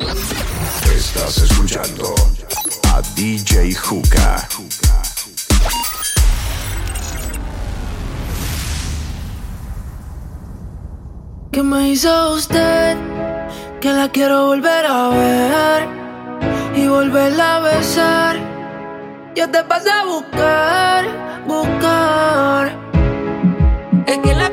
Estás escuchando a DJ Juca. ¿Qué me hizo usted? Que la quiero volver a ver y volverla a besar. Yo te pasé a buscar, buscar. Es que la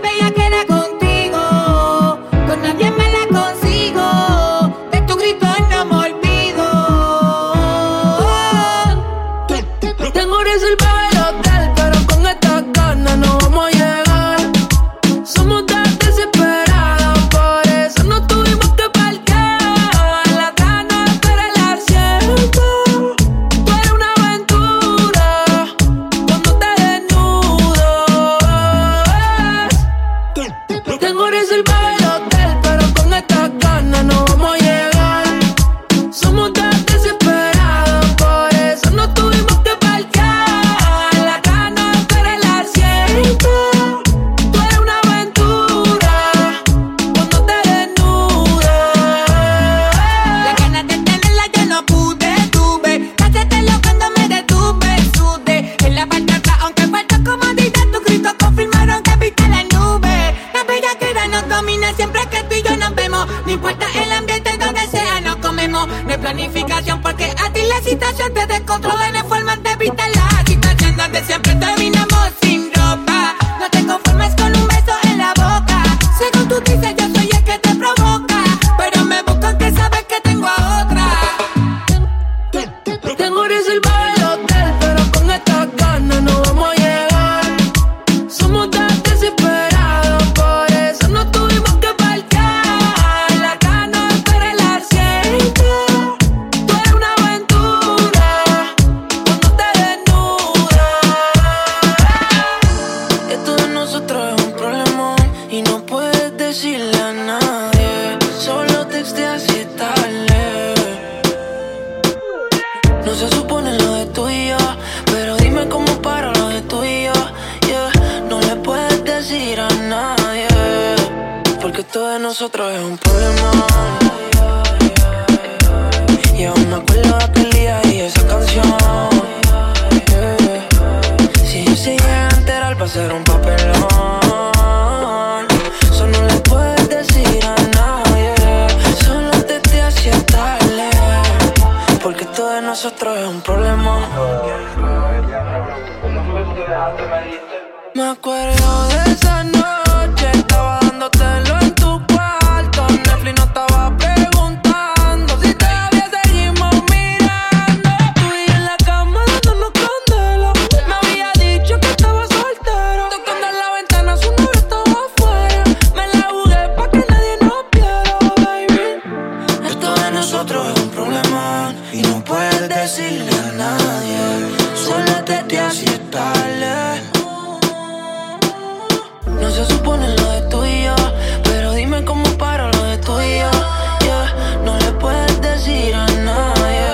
decirle a nadie. Solo te te así tarde. No se supone lo de tú y pero dime cómo paro lo de tú No le puedes decir a nadie,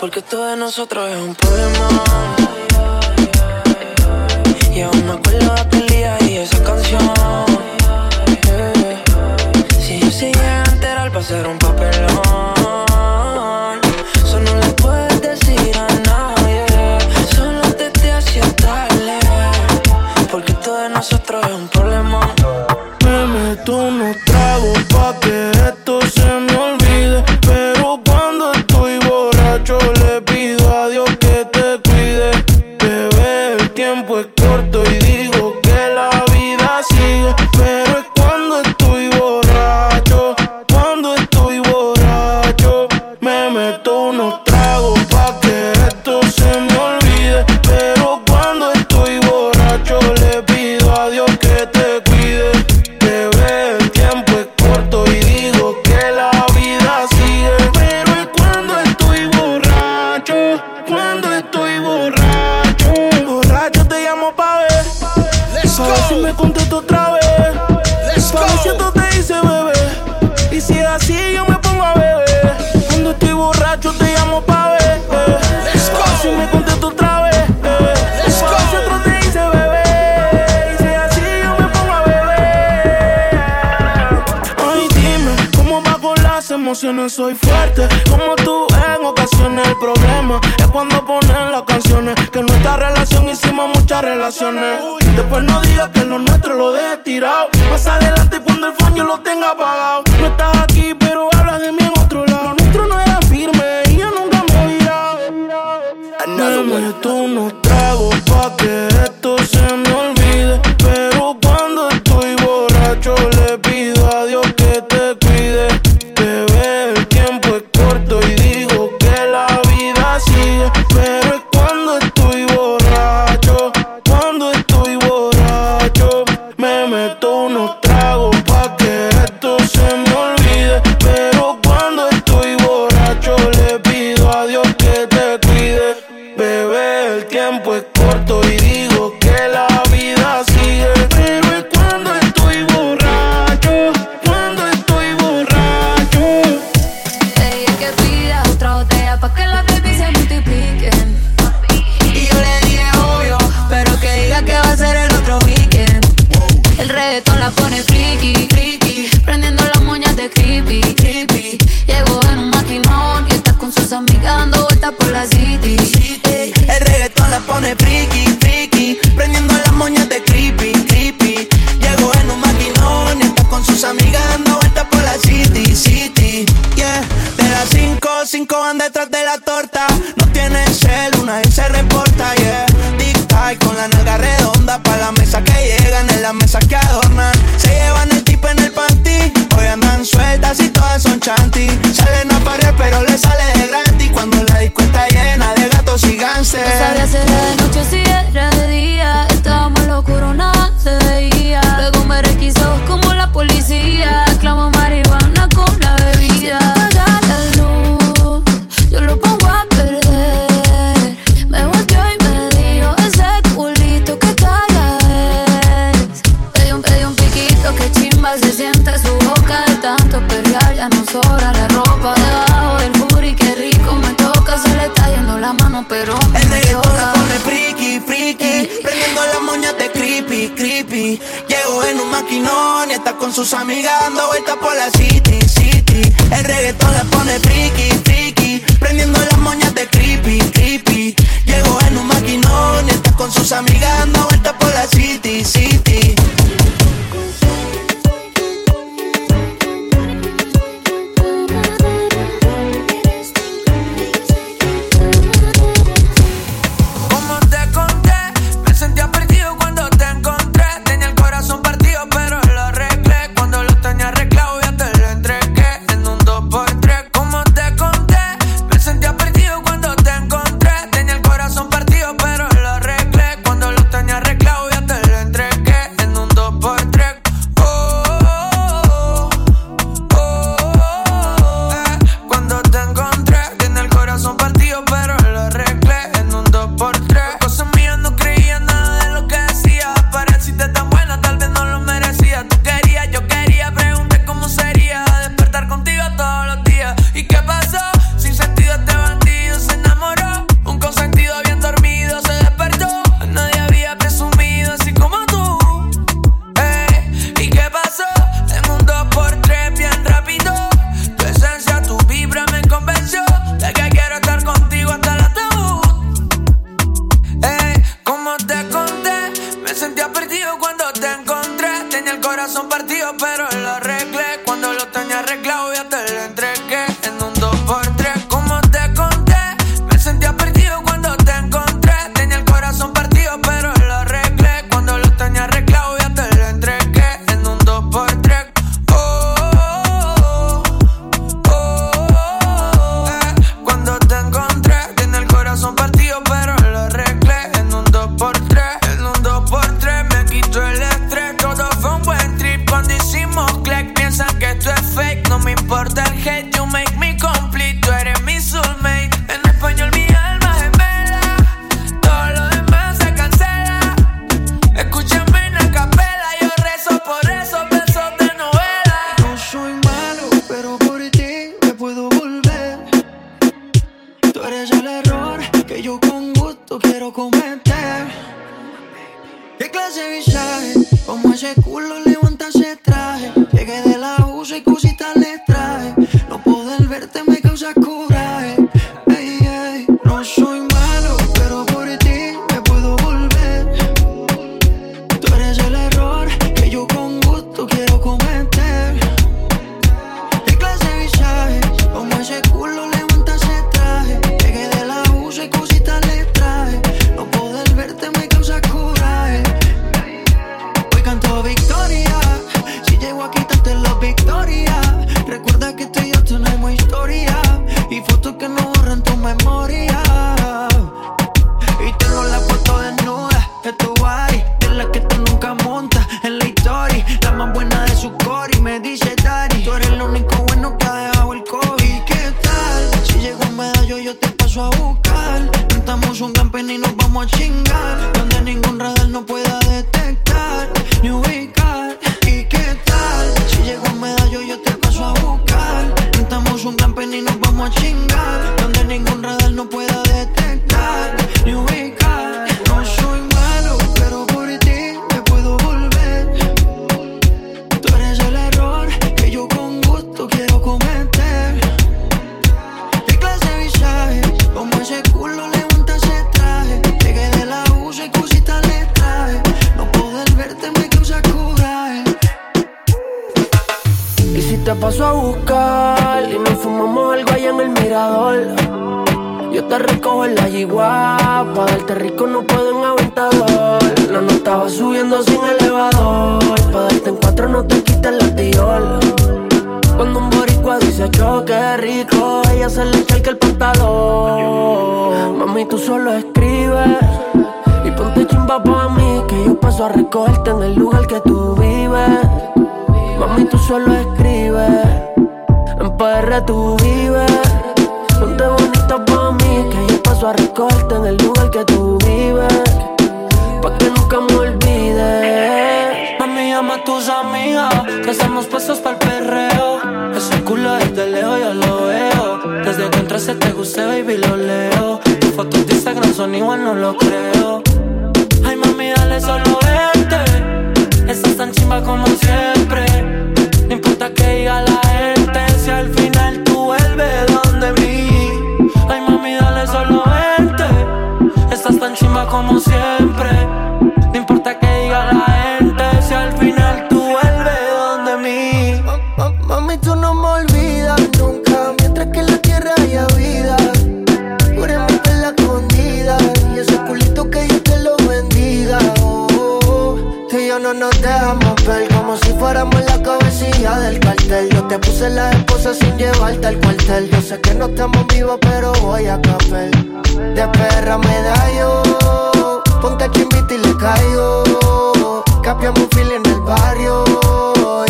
porque todo de nosotros es un poema. Y aún me acuerdo de aquel día y esa canción. Si yo sigue a enterar, va a ser un papel. emociones soy fuerte. Como tú en ocasiones, el problema es cuando ponen las canciones. Que en nuestra relación hicimos muchas relaciones. Después no digas que lo nuestro lo dejes tirado. Más adelante cuando el phone yo lo tenga apagado. No estás aquí, pero hablas de mí en otro lado. Lo nuestro no era firme y yo nunca me viraba. Me meto unos tragos pa' que esto se me sus amigas dando vueltas por la city, city. El reggaetón tú quiero cometer. ¿Qué clase de visaje? Como ese culo levanta ese traje. Llegué de la USA y cositas le traje. No poder verte me causa cura. Si te paso a buscar y nos fumamos algo allá en el mirador. Yo te recojo en la yigua, pa' darte rico no puedo en aventador. La nota va subiendo sin elevador, pa' darte en cuatro no te quites la tiola. Cuando un boricua dice choque rico, ella se le echa el pantalón. Mami, tú solo escribes y ponte chimba pa' mí, que yo paso a recogerte en el lugar que tú vives. Mami, tú solo escribes, en PR tú vives. Ponte bonita pa' mí, que yo paso a recogerte en el lugar que tú vives. Pa' que nunca me olvides. Mami, llama a tus amigas, que estamos puestos para el perreo. Ese culo desde lejos yo lo veo. Desde que entraste te gusté, baby, lo leo. Tus fotos de Instagram son igual, no lo creo. Ay, mami, dale solo vente. Estás tan chimba como siempre. No importa que diga la gente, si al final tú vuelves donde mí. Ay, mami, dale solo vente. Estás tan chimba como siempre. No importa que diga la gente, si al final tú dejamos ver, como si fuéramos la cabecilla del cartel. Yo te puse la esposa sin llevarte al cuartel. Yo sé que no estamos vivos, pero voy a café. De perra me da yo, ponte chimbita y le caigo. Capiamos un fil en el barrio,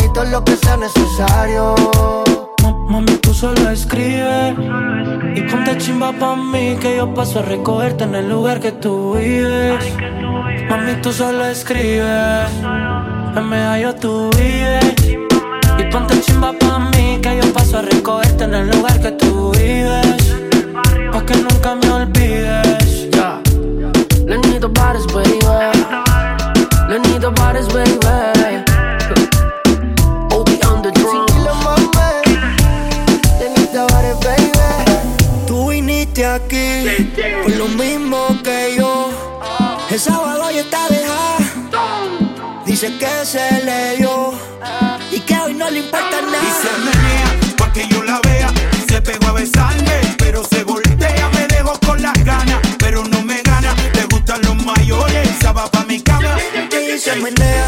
y todo lo que sea necesario. Ma- Mami, tú solo escribes y ponte chimba pa' mí que yo paso a recogerte en el lugar que tú vives. Mami, tú solo escribes, en medallo tú vives. Y ponte chimba pa' mí que yo paso a recogerte en el lugar que tú vives. Pa' que nunca me olvides. Yeah. Lenito Bares, baby. Lenito Bares, baby. Obi on the drum. Lenito Bares, baby. Tú viniste aquí por lo mismo que yo. El sábado dejada. Dice que se le dio y que hoy no le importa Y nada. se menea pa' que yo la vea. Se pegó a besarme, pero se voltea. Me dejó con las ganas, pero no me gana. Le gustan los mayores, esa va pa' mi cama. Y se menea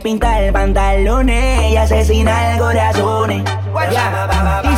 pintar pantalones y asesinar corazones. Ya.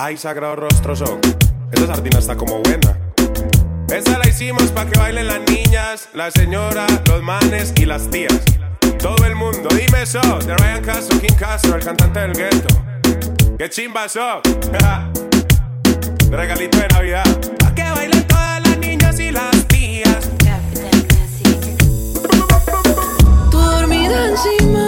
Ay, sagrado rostro son. Esta sardina está como buena. Esa la hicimos para que bailen las niñas, la señora, los manes y las tías. Todo el mundo, dime eso. De Ryan Castro, King Castro, el cantante del gueto. ¡Qué chimba eso! Regalito de Navidad. Pa' que bailen todas las niñas y las tías. Tú dormida encima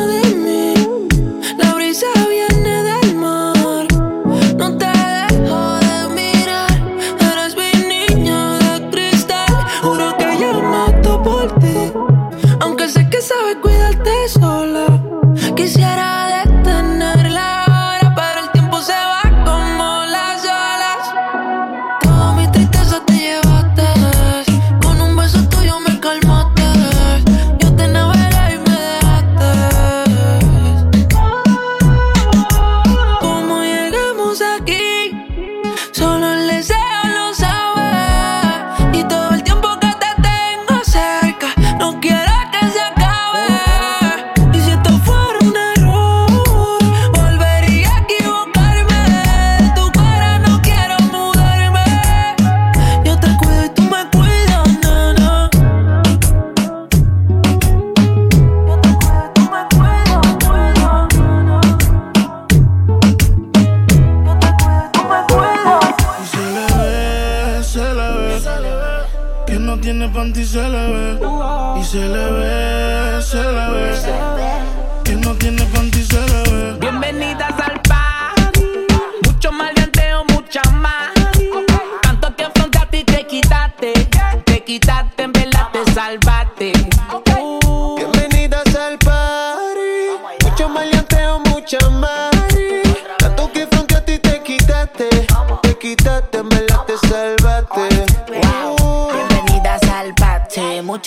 Que no tiene panty se le ve. Y se le ve, se le ve. Que no tiene panty se le ve. Bienvenidas al party. Mucho mal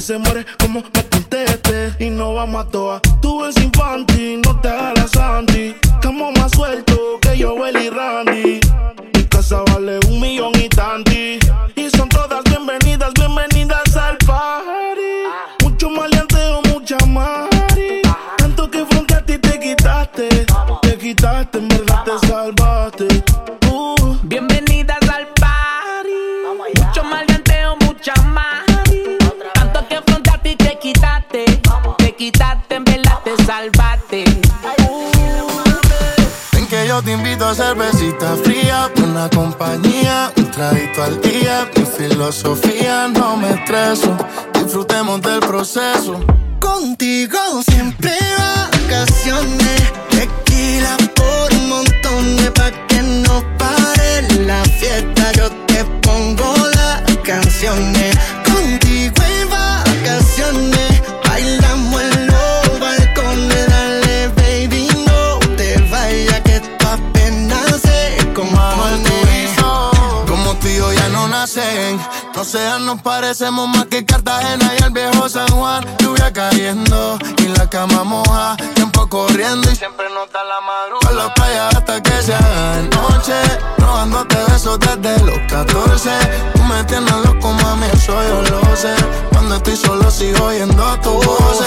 Se muere como me conteste. Y no vamos a toa. Tú eres infantil, no te hagas santi. Estamos más suelto que yo, y Randy. Mi casa vale un millón y tanti. Y son todas bienvenidas, bienvenidas al party. Mucho maleanteo, mucha mari. Tanto que frente a ti te quitaste. Te quitaste, verdad te invito a cervecita fría, una compañía, un traguito al día. Mi filosofía no me estreso, disfrutemos del proceso. Contigo siempre vacaciones. Tequila por un montón de pa' que no pare la fiesta. Yo te pongo las canciones. Contigo en vacaciones. Nacen. No sean, nos parecemos más que Cartagena y el viejo San Juan. Lluvia cayendo y la cama moja. Corriendo y siempre nota la madrugada. la playa hasta que se haga de noche. Robándote besos desde los 14. Tú me tienes loco, mami, eso yo lo sé. Cuando estoy solo sigo oyendo tu voz.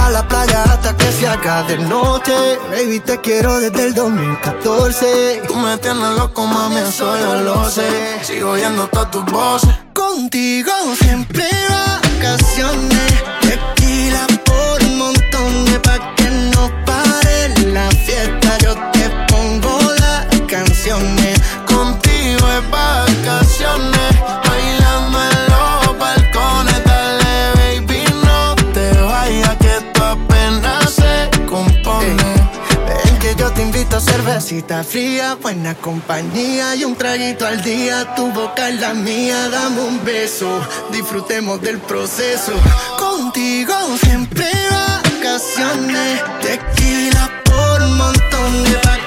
A la playa hasta que se haga de noche. Baby, te quiero desde el 2014. Tú me tienes loco, mami, eso yo lo sé. Sigo oyendo todas tus voces. Contigo siempre vacaciones. Tequila por un montón de pa' que no pare la fiesta. Yo te pongo las canciones. Contigo es vacaciones. Bailando en los balcones. Dale, baby, no te vayas que esto apenas se compone. Ven que yo te invito a cervecita fría, buena compañía y un traguito al día. Tu boca es la mía, dame un beso, disfrutemos del proceso. Contigo siempre vacaciones, tequila por un montón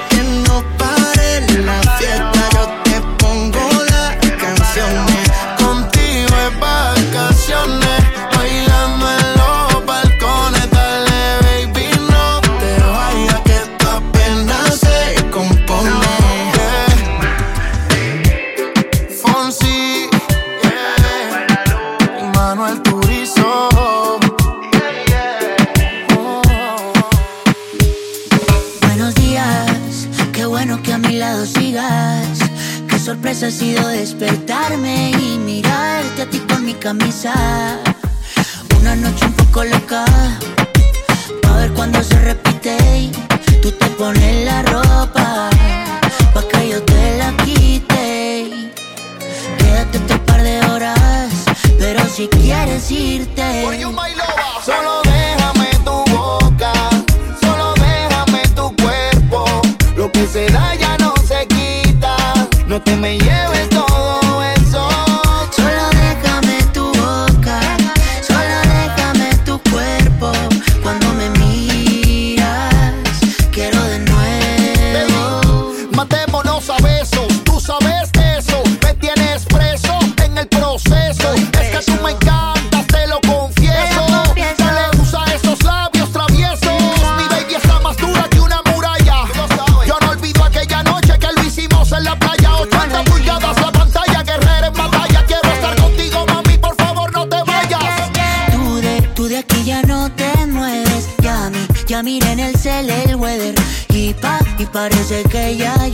parece que ya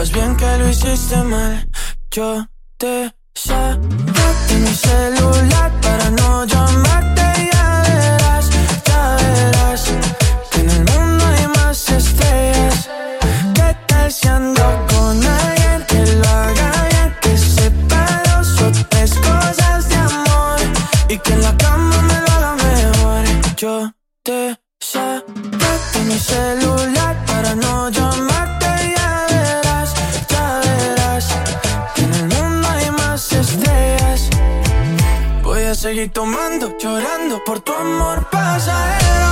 sepas bien que lo hiciste mal. Yo te saqué mi celular para no llamarte. Ya verás, ya verás en el mundo hay más estrellas. ¿Qué tal si ando Tomando, llorando por tu amor pasajero.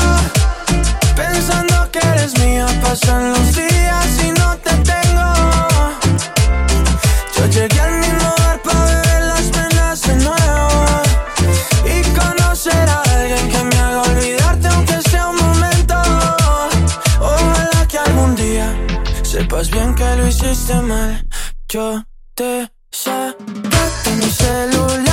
Pensando que eres mía, pasan los días y no te tengo. Yo llegué al mismo lugar para beber las penas de nuevo y conocer a alguien que me haga olvidarte, aunque sea un momento. Ojalá que algún día sepas bien que lo hiciste mal. Yo te saqué mi celular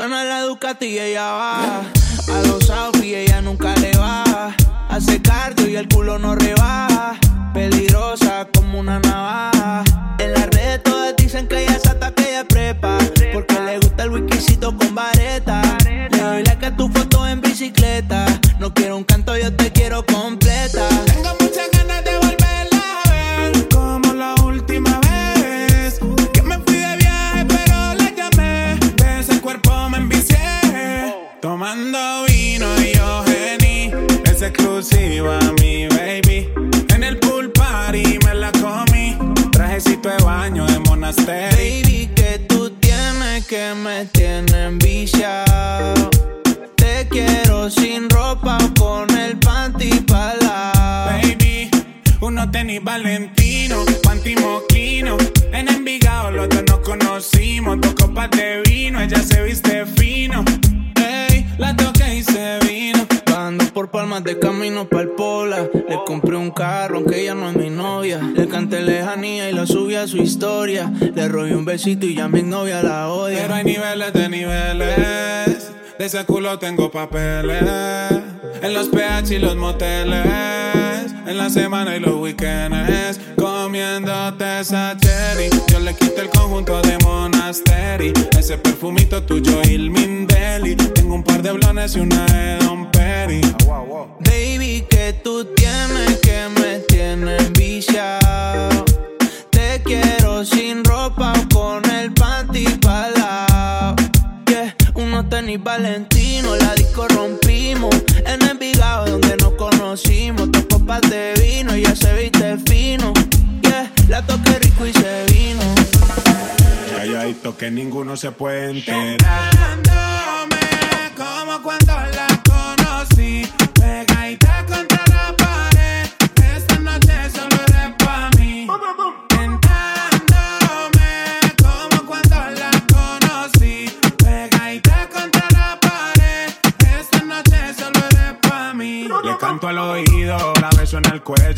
Suena la Ducati y ella va. A los outfits ella nunca le baja. Hace cardio y el culo no rebaja. Peligrosa como una navaja. En las redes todas dicen que ella es hasta que ella prepa. Porque le gusta el whiskycito con vareta. Le doy like a tu foto en bicicleta. No quiero un canto, yo te quiero completa. De camino pa'l pola. Le compré un carro, aunque ella no es mi novia. Le canté lejanía y la subí a su historia. Le robé un besito y ya mi novia la odia. Pero hay niveles de niveles. De ese culo tengo papeles. En los PH y los moteles. En la semana y los weekends. Comiéndote esa cherry. Yo le quito el conjunto de Monasteri. Ese perfumito tuyo, Il Mindeli. Tengo un par de blones y una de Don Perry. Baby, que tú tienes que me tienes viciado. Tenis Valentino, la disco rompimos. En Envigado donde nos conocimos. Dos copas de vino, ya se viste fino. Yeah, la toqué rico y se vino. Calladito que ninguno se puede enterar.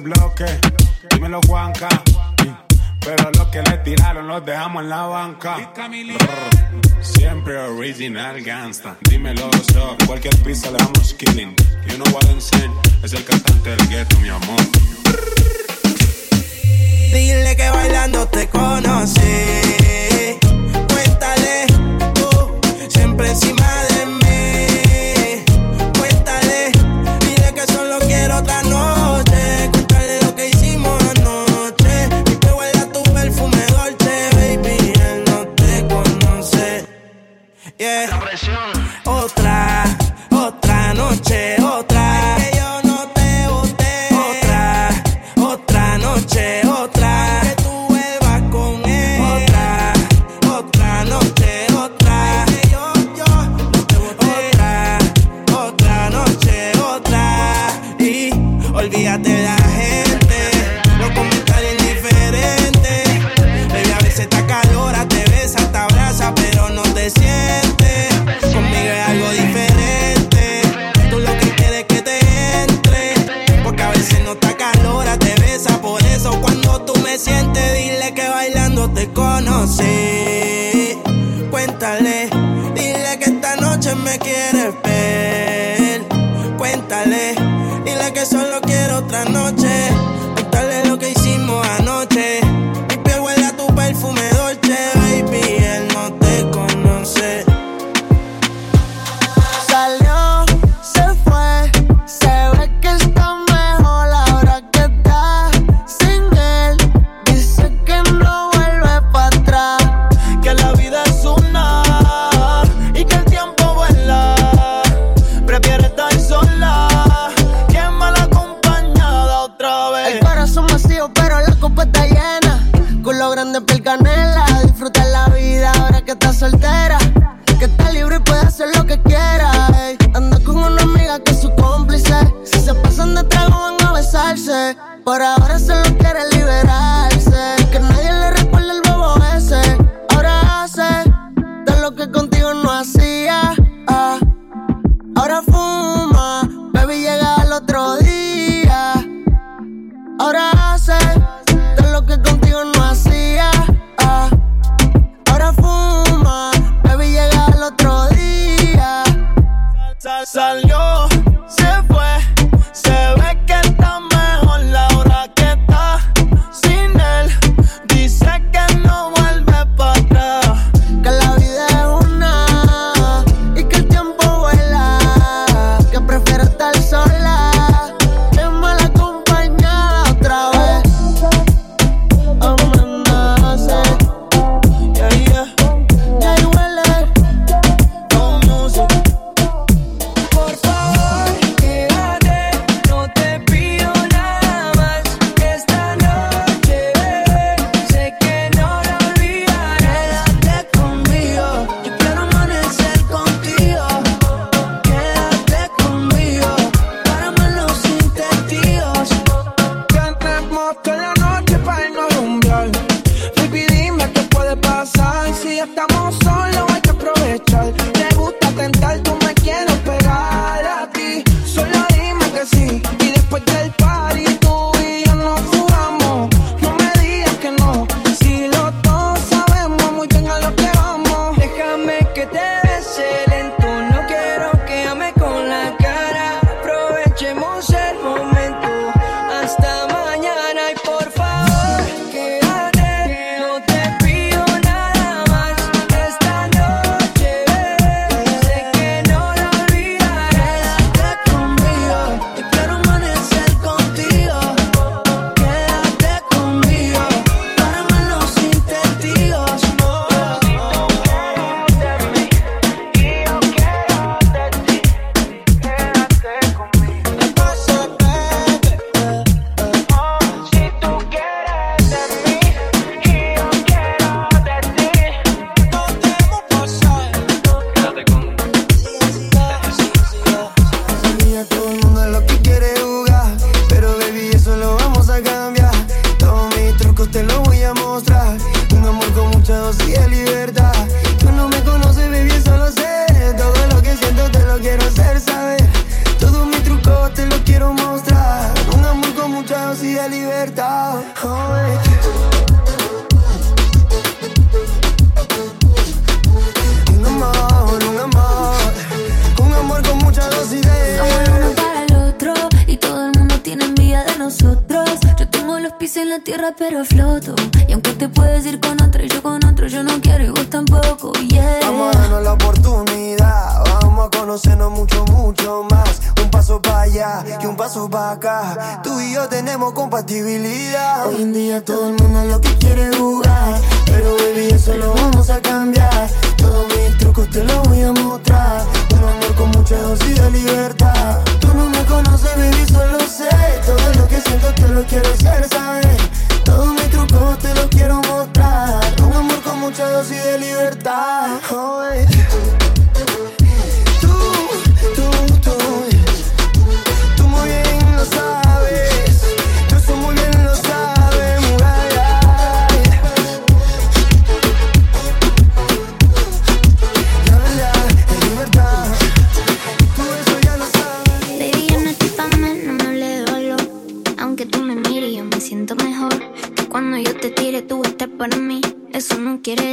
el bloque. Dímelo, Juanca. Pero lo que le tiraron los dejamos en la banca. Siempre original gangsta. Dímelo, so. Cualquier pizza le damos killing. You know what I'm saying. Es el cantante del gueto, mi amor. Dile que bailando te conocí. Cuéntale tú, siempre encima de cuéntale. Dile que solo quiero otra noche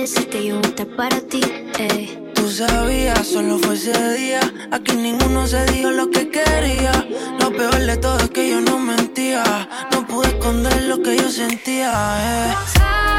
que yo voy a estar para ti. eh. Tú sabías, solo fue ese día. Aquí ninguno se dijo lo que quería. Lo peor de todo es que yo no mentía. No pude esconder lo que yo sentía. eh.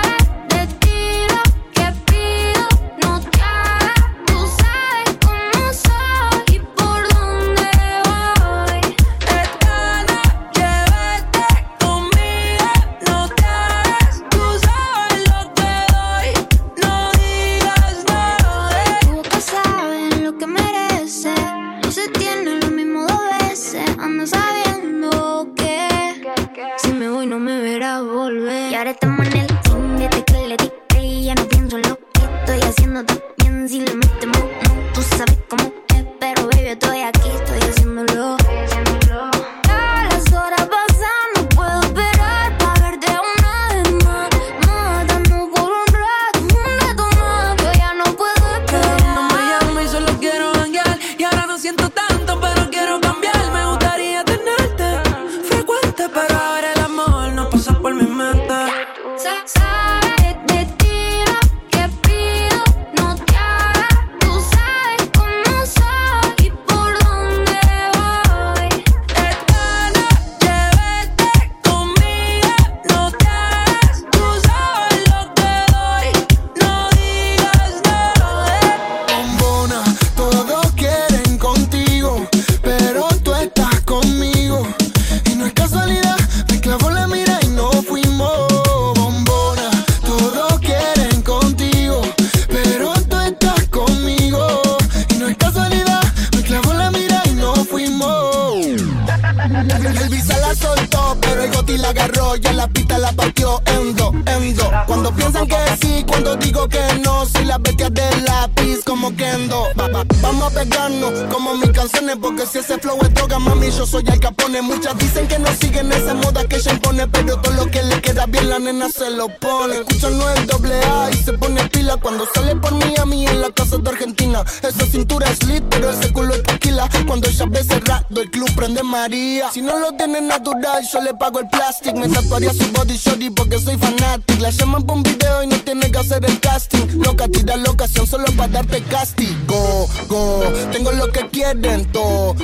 Vamos a pegarnos como mis canciones, porque si ese flow es droga, mami, yo soy el capone. Muchas dicen que no siguen esa moda que ella impone, pero todo lo que le queda bien la nena se lo pone. Escucha no el doble A y se pone pila cuando sale por Miami en la casa de Argentina. Esa cintura es lit, pero ese culo es tequila. Cuando ve cerrado, el club prende María. Si no lo tiene natural, yo le pago el plastic. Me tatuaría su body shorty porque soy fanatic. La llaman por un video y no tiene que hacer el casting. Loca, tira la ocasión solo para darte castigo. Go, tengo lo que quieren todo.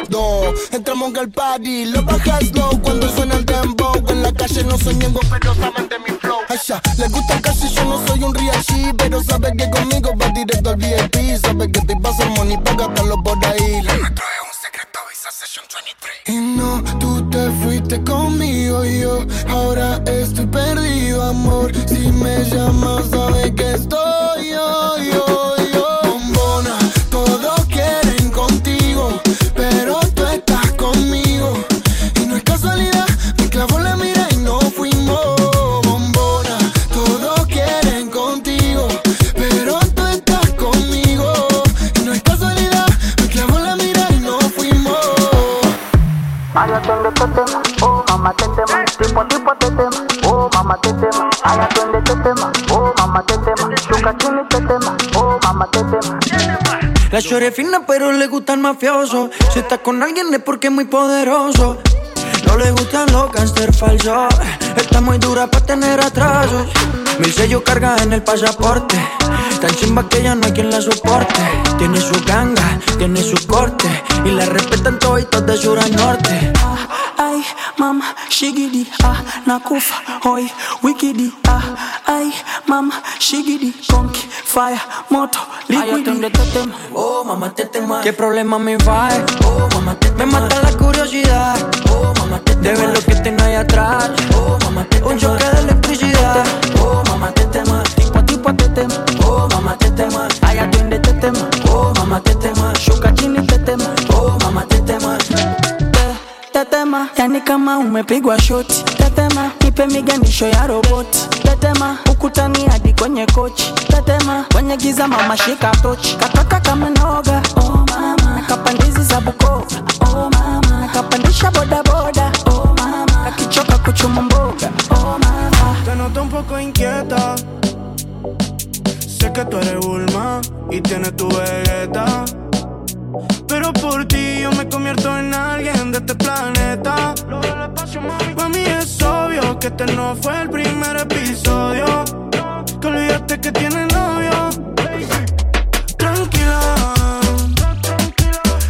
Entramos al party, lo bajas low cuando suena el dembow. En la calle no soy ñengo, pero saben mi flow. Asha, les gusta casi yo no soy un real G, pero sabe que conmigo va directo al VIP. Sabe que te pasa money para gastarlo por ahí. Es un secreto, Visa Session 23. Y no, tú te fuiste conmigo y yo ahora estoy perdido, amor. Si me llamas, sabes que estoy yo, yo, La chore fina, pero le gusta el mafioso. Si está con alguien es porque es muy poderoso. No le gustan los gangster falsos. Está muy dura para tener atrasos. Mil sellos carga en el pasaporte. Tan chimba que ya no hay quien la soporte. Tiene su ganga, tiene su corte. Y la respetan todos de sur a norte. Ay, mama, shigidi, ah, nakufa, hoy, wikidi, ah. Ay, mama, shigidi, conky, fire, moto, liquid. Ay, de tetem, oh, mamá, tetema. ¿Qué problema me va? Oh, mamá, tetema. Me mata la curiosidad. Oh, mamá, tetema. De ver lo que tengo ahí atrás. Oh, mamá, tetema. Un choque de electricidad. Oh, mamá, tetema. Tipo a tipo a tetema. Oh, mamá, tetema. Ay, atiende tetema. Oh, mamá, tetema. Shuka chini tetema. Oh, mamá, tetema. Tetema. Yani kama umepigwa shoti. Tetema nipe miganisho ya roboti. Tetema ukutani hadi kwenye kochi. Tetema kwenye giza, mama shika tochi. Kataka kama noga, oh mama, nakapandizi za Bukoba, oh mama, nakapandisha bodaboda, oh mama, akichoka kuchuma mboga, oh mama. Te noto un poco inquieta. Sé que tú eres Bulma y tienes tu Vegeta. Pero por ti yo me convierto en alguien de este planeta. Lo del espacio, mami. Mami, es que este no fue el primer episodio. Que olvidaste que tiene novio. Tranquila.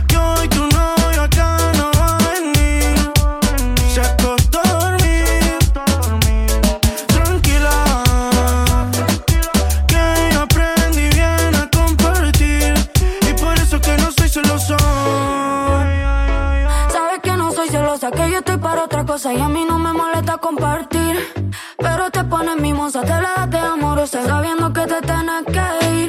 Que hoy tu novio acá no va a venir. Se acostó a. Tranquila. Que yo aprendí bien a compartir. Y por eso que no soy celosa. Sabes que no soy celosa. Que yo estoy para otra cosa y a mí no me compartir. Pero te pones mimosa, te la das de amorosa, sabiendo que te tienes que ir.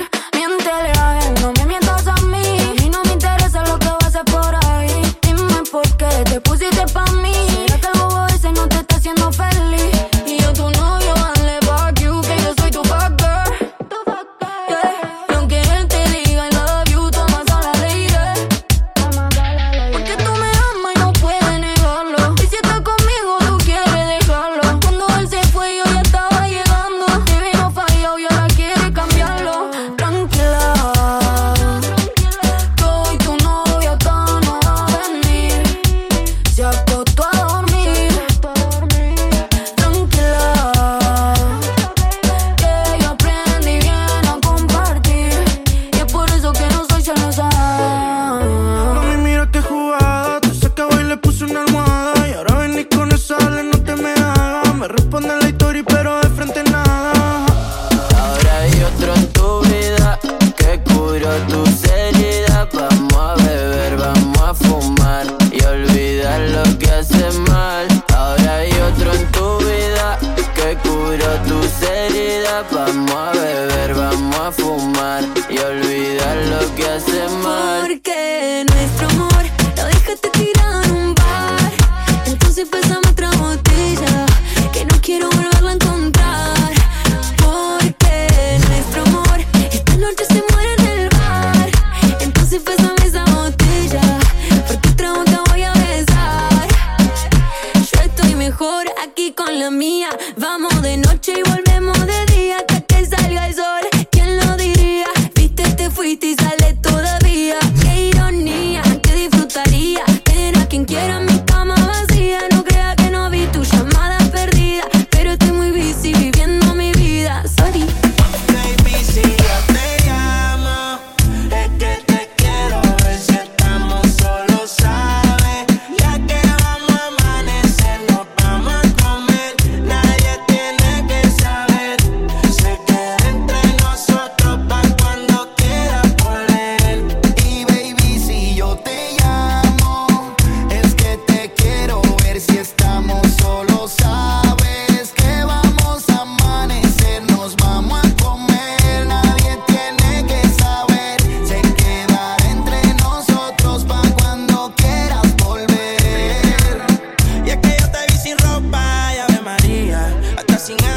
sin